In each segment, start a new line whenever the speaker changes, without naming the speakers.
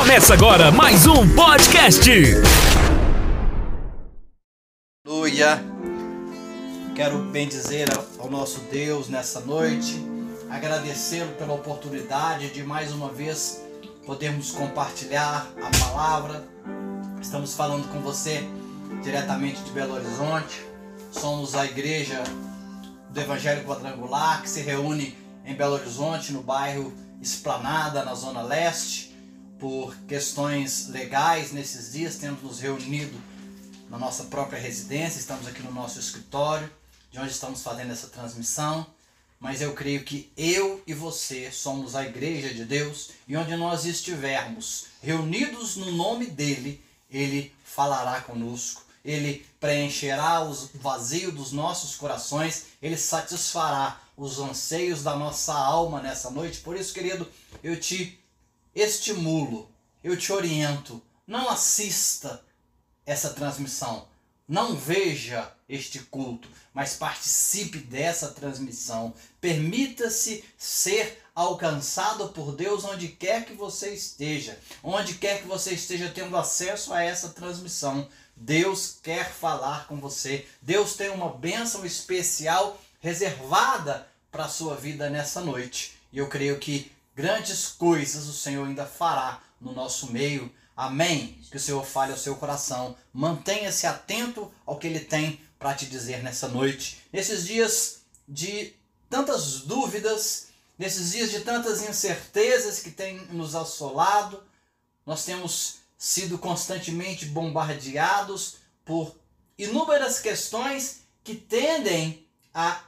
Começa agora mais um podcast.
Aleluia. Quero bem dizer ao nosso Deus nessa noite, agradecê-lo pela oportunidade de mais uma vez podermos compartilhar a palavra. Estamos falando com você diretamente de Belo Horizonte. Somos a igreja do Evangelho Quadrangular que se reúne em Belo Horizonte, no bairro Esplanada, na Zona Leste. Por questões legais, nesses dias temos nos reunido na nossa própria residência, estamos aqui no nosso escritório, de onde estamos fazendo essa transmissão. Mas eu creio que eu e você somos a igreja de Deus e onde nós estivermos reunidos no nome dele, ele falará conosco, ele preencherá o vazio dos nossos corações, ele satisfará os anseios da nossa alma nessa noite. Por isso, querido, eu te estimulo, eu te oriento, não assista essa transmissão, não veja este culto, mas participe dessa transmissão. Permita-se ser alcançado por Deus onde quer que você esteja, onde quer que você esteja tendo acesso a essa transmissão. Deus quer falar com você. Deus tem uma bênção especial reservada para a sua vida nessa noite. E eu creio que grandes coisas o Senhor ainda fará no nosso meio. Amém. Que o Senhor fale ao seu coração. Mantenha-se atento ao que Ele tem para te dizer nessa noite. Nesses dias de tantas dúvidas, nesses dias de tantas incertezas que têm nos assolado, nós temos sido constantemente bombardeados por inúmeras questões que tendem a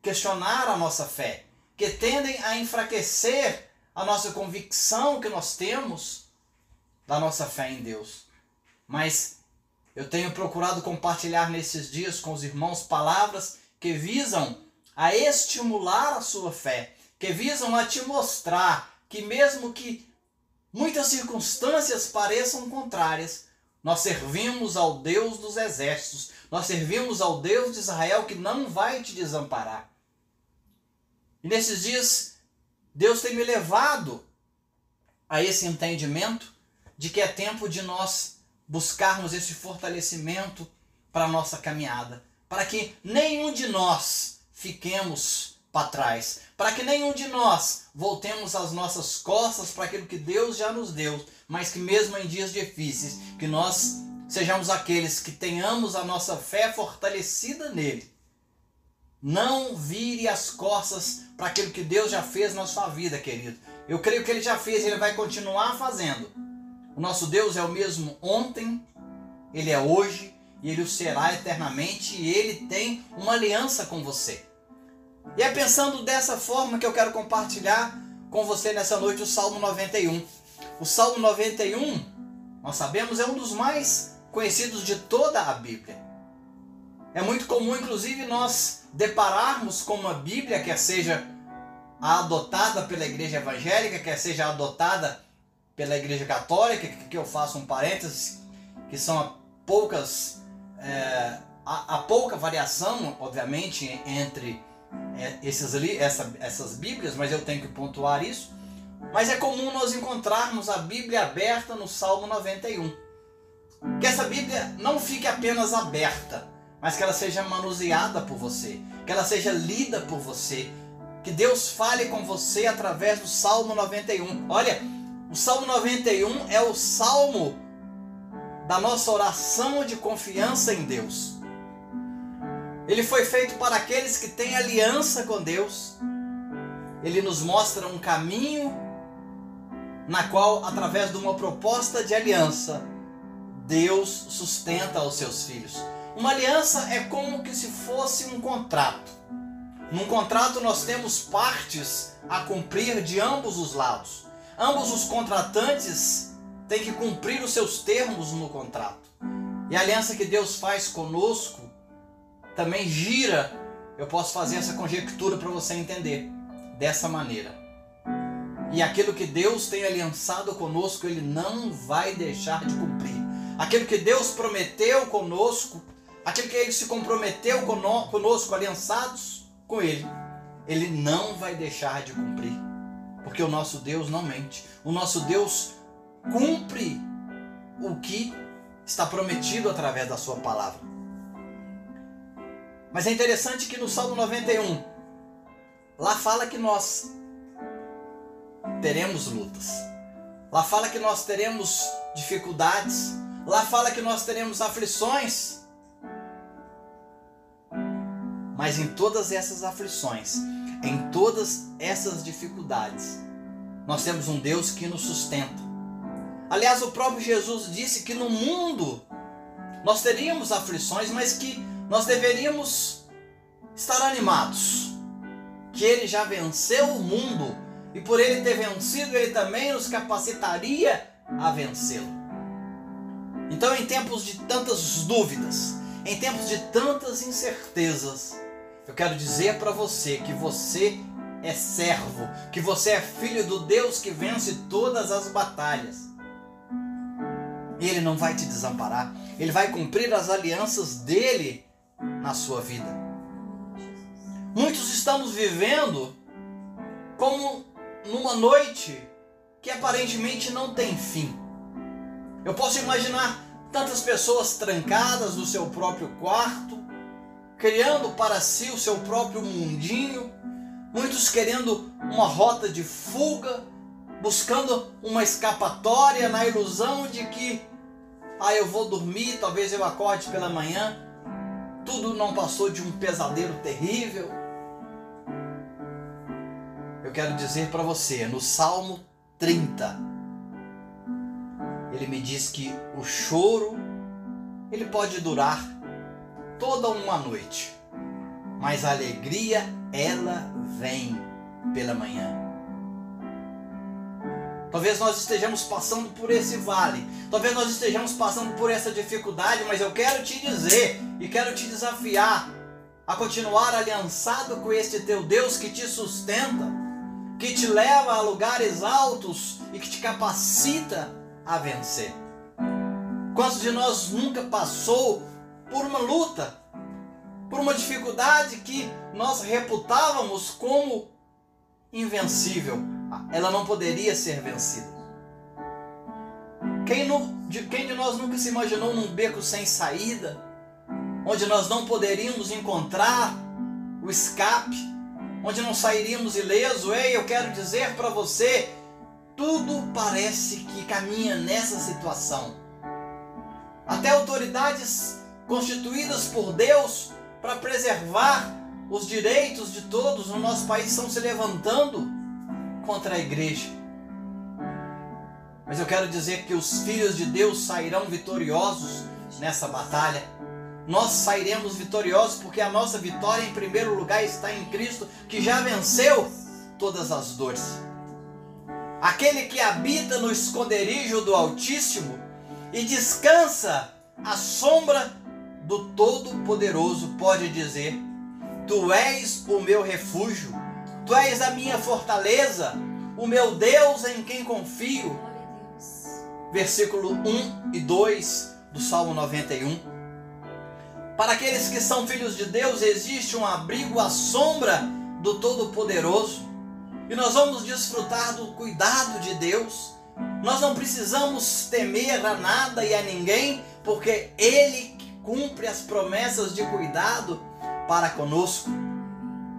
questionar a nossa fé, que tendem a enfraquecer a nossa convicção que nós temos da nossa fé em Deus. Mas eu tenho procurado compartilhar nesses dias com os irmãos palavras que visam a estimular a sua fé, que visam a te mostrar que mesmo que muitas circunstâncias pareçam contrárias, nós servimos ao Deus dos exércitos, nós servimos ao Deus de Israel que não vai te desamparar. E nesses dias, Deus tem me levado a esse entendimento de que é tempo de nós buscarmos esse fortalecimento para a nossa caminhada, para que nenhum de nós fiquemos para trás, para que nenhum de nós voltemos as nossas costas para aquilo que Deus já nos deu, mas que mesmo em dias difíceis, que nós sejamos aqueles que tenhamos a nossa fé fortalecida nele não vire as costas para aquilo que Deus já fez na sua vida, querido. Eu creio que Ele já fez e Ele vai continuar fazendo. O nosso Deus é o mesmo ontem, Ele é hoje e Ele o será eternamente e Ele tem uma aliança com você. E é pensando dessa forma que eu quero compartilhar com você nessa noite o Salmo 91. O Salmo 91, nós sabemos, é um dos mais conhecidos de toda a Bíblia. É muito comum, inclusive, nós depararmos com uma Bíblia, quer seja adotada pela igreja evangélica, quer seja adotada pela igreja católica, que eu faço um parênteses, que são poucas, é, a, a, pouca variação, obviamente, entre é, esses essa, essas Bíblias, mas eu tenho que pontuar isso. Mas é comum nós encontrarmos a Bíblia aberta no Salmo 91. Que essa Bíblia não fique apenas aberta, mas que ela seja manuseada por você, que ela seja lida por você, que Deus fale com você através do Salmo 91. Olha, o Salmo 91 é o salmo da nossa oração de confiança em Deus. Ele foi feito para aqueles que têm aliança com Deus. Ele nos mostra um caminho na qual, através de uma proposta de aliança, Deus sustenta os seus filhos. Uma aliança é como que se fosse um contrato. Num contrato nós temos partes a cumprir de ambos os lados. Ambos os contratantes têm que cumprir os seus termos no contrato. E a aliança que Deus faz conosco também gira. Eu posso fazer essa conjectura para você entender dessa maneira. E aquilo que Deus tem aliançado conosco, Ele não vai deixar de cumprir. Aquilo que Deus prometeu conosco, aquilo que ele se comprometeu conosco, aliançados com ele, ele não vai deixar de cumprir. Porque o nosso Deus não mente. O nosso Deus cumpre o que está prometido através da sua palavra. Mas é interessante que no Salmo 91, lá fala que nós teremos lutas. Lá fala que nós teremos dificuldades. Lá fala que nós teremos aflições. Mas em todas essas aflições, em todas essas dificuldades, nós temos um Deus que nos sustenta. Aliás, o próprio Jesus disse que no mundo nós teríamos aflições, mas que nós deveríamos estar animados. Que ele já venceu o mundo e por ele ter vencido, ele também nos capacitaria a vencê-lo. Então, em tempos de tantas dúvidas, em tempos de tantas incertezas, eu quero dizer para você que você é servo, que você é filho do Deus que vence todas as batalhas. Ele não vai te desamparar, Ele vai cumprir as alianças dele na sua vida. Muitos estamos vivendo como numa noite que aparentemente não tem fim. Eu posso imaginar tantas pessoas trancadas no seu próprio quarto, criando para si o seu próprio mundinho, muitos querendo uma rota de fuga, buscando uma escapatória na ilusão de que ah, eu vou dormir, talvez eu acorde pela manhã. Tudo não passou de um pesadelo terrível. Eu quero dizer para você, no Salmo 30, ele me diz que o choro ele pode durar toda uma noite, mas a alegria ela vem pela manhã. Talvez nós estejamos passando por esse vale, talvez nós estejamos passando por essa dificuldade, mas eu quero te dizer e quero te desafiar a continuar aliançado com este teu Deus que te sustenta, que te leva a lugares altos e que te capacita a vencer. Quantos de nós nunca passou por uma luta, por uma dificuldade que nós reputávamos como invencível. Ela não poderia ser vencida. Quem, no, de, quem de nós nunca se imaginou num beco sem saída, onde nós não poderíamos encontrar o escape, onde não sairíamos ileso? Ei, eu quero dizer para você, tudo parece que caminha nessa situação. Até autoridades constituídas por Deus para preservar os direitos de todos no nosso país estão se levantando contra a igreja. Mas eu quero dizer que os filhos de Deus sairão vitoriosos nessa batalha. Nós sairemos vitoriosos porque a nossa vitória, em primeiro lugar, está em Cristo, que já venceu todas as dores. Aquele que habita no esconderijo do Altíssimo e descansa à sombra do Todo-Poderoso pode dizer: Tu és o meu refúgio, tu és a minha fortaleza, o meu Deus em quem confio. Versículo 1 e 2 do Salmo 91. Para aqueles que são filhos de Deus, existe um abrigo à sombra do Todo-Poderoso. E nós vamos desfrutar do cuidado de Deus. Nós não precisamos temer a nada e a ninguém, porque Ele cumpre as promessas de cuidado para conosco.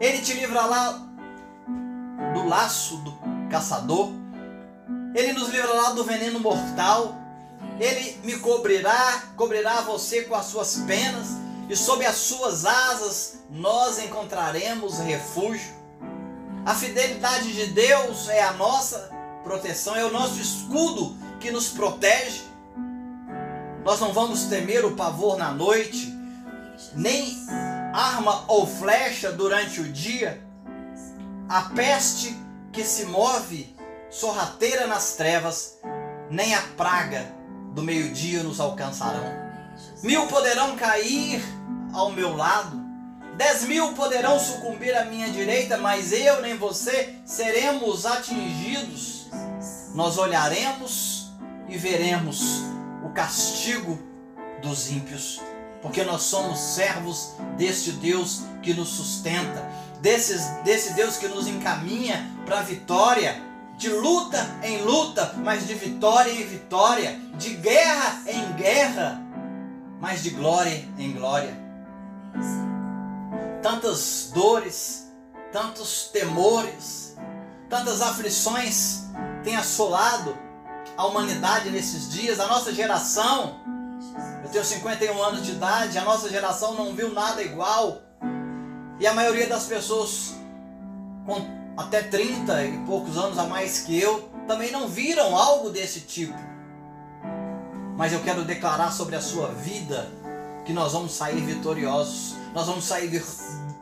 Ele te livrará do laço do caçador. Ele nos livrará do veneno mortal. Ele me cobrirá, cobrirá você com as suas penas, e sob as suas asas nós encontraremos refúgio. A fidelidade de Deus é a nossa proteção, é o nosso escudo que nos protege. Nós não vamos temer o pavor na noite, nem arma ou flecha durante o dia, a peste que se move sorrateira nas trevas, nem a praga do meio-dia nos alcançarão. Mil poderão cair ao meu lado, dez mil poderão sucumbir à minha direita, mas eu nem você seremos atingidos. Nós olharemos e veremos castigo dos ímpios, porque nós somos servos deste Deus que nos sustenta, desse, desse Deus que nos encaminha para a vitória. de luta em luta, mas de vitória em vitória, de guerra em guerra, mas de glória em glória. Tantas dores, tantos temores, tantas aflições têm assolado a humanidade nesses dias, a nossa geração. Eu tenho 51 anos de idade, a nossa geração não viu nada igual. E a maioria das pessoas com até 30 e poucos anos a mais que eu também não viram algo desse tipo. Mas eu quero declarar sobre a sua vida que nós vamos sair vitoriosos, nós vamos sair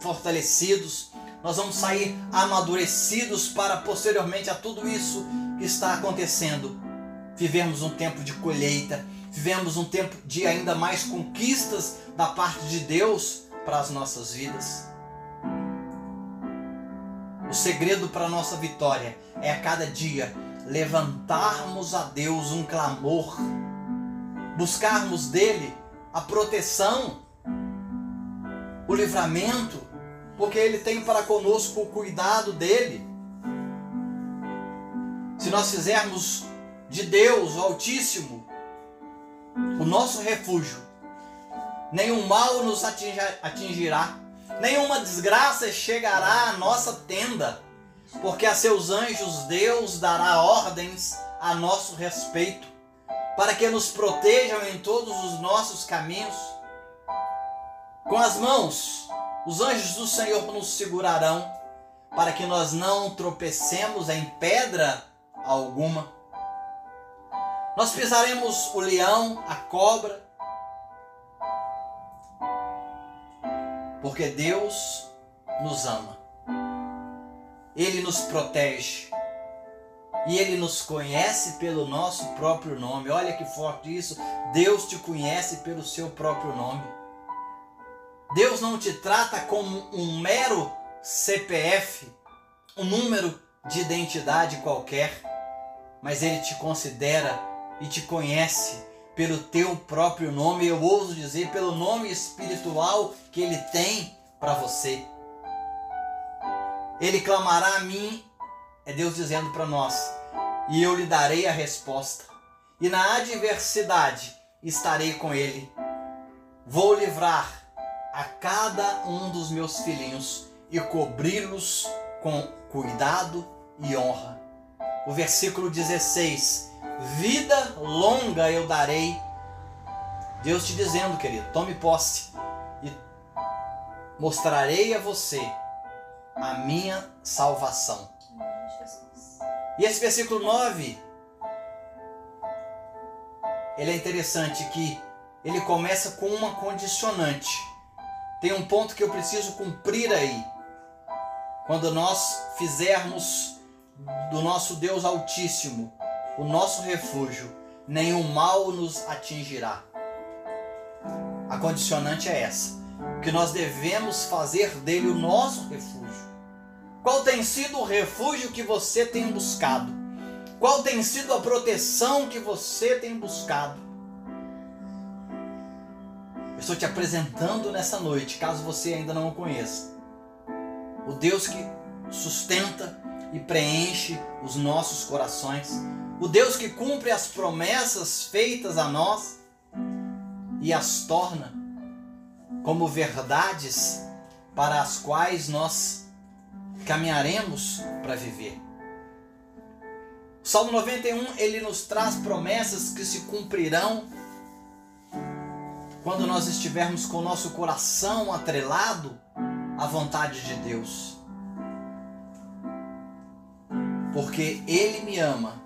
fortalecidos, nós vamos sair amadurecidos para posteriormente a tudo isso que está acontecendo, vivermos um tempo de colheita, vivemos um tempo de ainda mais conquistas da parte de Deus para as nossas vidas. O segredo para a nossa vitória é a cada dia levantarmos a Deus um clamor, buscarmos dele a proteção, o livramento, porque ele tem para conosco o cuidado dele. Se nós fizermos de Deus, o Altíssimo, o nosso refúgio, nenhum mal nos atingirá nenhuma desgraça chegará à nossa tenda, porque a seus anjos Deus dará ordens a nosso respeito, para que nos protejam em todos os nossos caminhos. Com as mãos, os anjos do Senhor nos segurarão, para que nós não tropecemos em pedra alguma. Nós pisaremos o leão, a cobra, Porque Deus nos ama. Ele nos protege. E Ele nos conhece pelo nosso próprio nome. Olha que forte isso. Deus te conhece pelo seu próprio nome. Deus não te trata como um mero CPF, um número de identidade qualquer, mas Ele te considera e te conhece pelo teu próprio nome, eu ouso dizer, pelo nome espiritual que ele tem para você. Ele clamará a mim, é Deus dizendo para nós, e eu lhe darei a resposta. E na adversidade estarei com ele. Vou livrar a cada um dos meus filhinhos e cobri-los com cuidado e honra. O versículo 16 vida longa eu darei. Deus te dizendo, querido, tome posse e mostrarei a você a minha salvação. E esse versículo 9, ele é interessante que ele começa com uma condicionante. Tem um ponto que eu preciso cumprir aí. Quando nós fizermos do nosso Deus Altíssimo o nosso refúgio, nenhum mal nos atingirá. A condicionante é essa, que nós devemos fazer dele o nosso refúgio. Qual tem sido o refúgio que você tem buscado? Qual tem sido a proteção que você tem buscado? Eu estou te apresentando nessa noite, caso você ainda não o conheça. O Deus que sustenta e preenche os nossos corações, o Deus que cumpre as promessas feitas a nós e as torna como verdades para as quais nós caminharemos para viver. O Salmo 91 ele nos traz promessas que se cumprirão quando nós estivermos com o nosso coração atrelado à vontade de Deus. Porque Ele me ama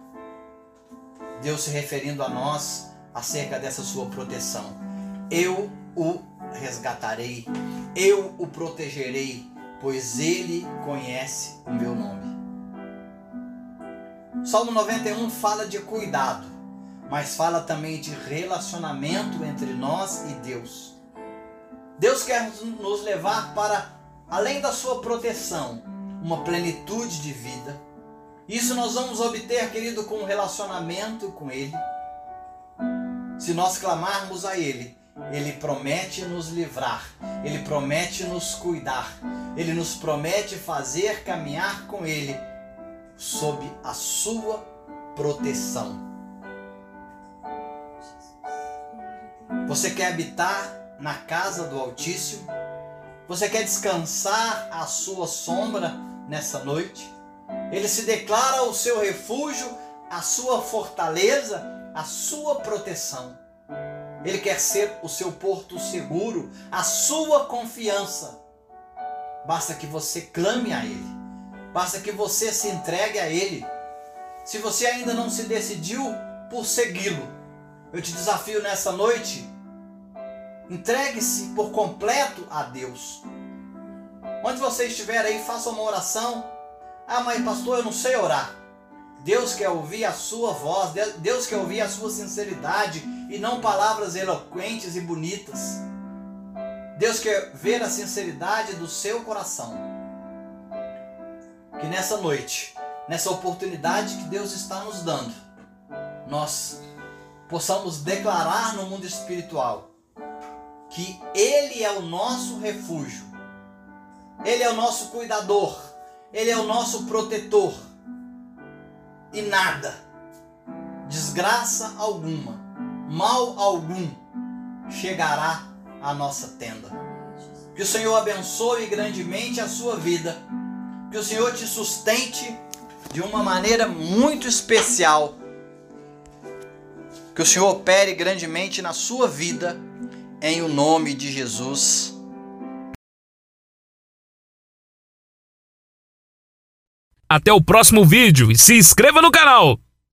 Deus se referindo a nós acerca dessa sua proteção. Eu o resgatarei, eu o protegerei, pois ele conhece o meu nome. Salmo 91 fala de cuidado, mas fala também de relacionamento entre nós e Deus. Deus quer nos levar para além da sua proteção, uma plenitude de vida isso nós vamos obter, querido, com um relacionamento com Ele. Se nós clamarmos a Ele, Ele promete nos livrar, Ele promete nos cuidar, Ele nos promete fazer caminhar com Ele sob a sua proteção. Você quer habitar na casa do Altíssimo? Você quer descansar à sua sombra nessa noite? Ele se declara o seu refúgio, a sua fortaleza, a sua proteção. Ele quer ser o seu porto seguro, a sua confiança. Basta que você clame a Ele. Basta que você se entregue a Ele. Se você ainda não se decidiu por segui-lo, eu te desafio nessa noite. Entregue-se por completo a Deus. Onde você estiver aí, faça uma oração. Ah, mas pastor, eu não sei orar. Deus quer ouvir a sua voz, Deus quer ouvir a sua sinceridade e não palavras eloquentes e bonitas. Deus quer ver a sinceridade do seu coração. Que nessa noite, nessa oportunidade que Deus está nos dando, nós possamos declarar no mundo espiritual que Ele é o nosso refúgio, Ele é o nosso cuidador, Ele é o nosso protetor e nada, desgraça alguma, mal algum chegará à nossa tenda. Que o Senhor abençoe grandemente a sua vida. Que o Senhor te sustente de uma maneira muito especial. Que o Senhor opere grandemente na sua vida, em o nome de Jesus.
Até o próximo vídeo e se inscreva no canal!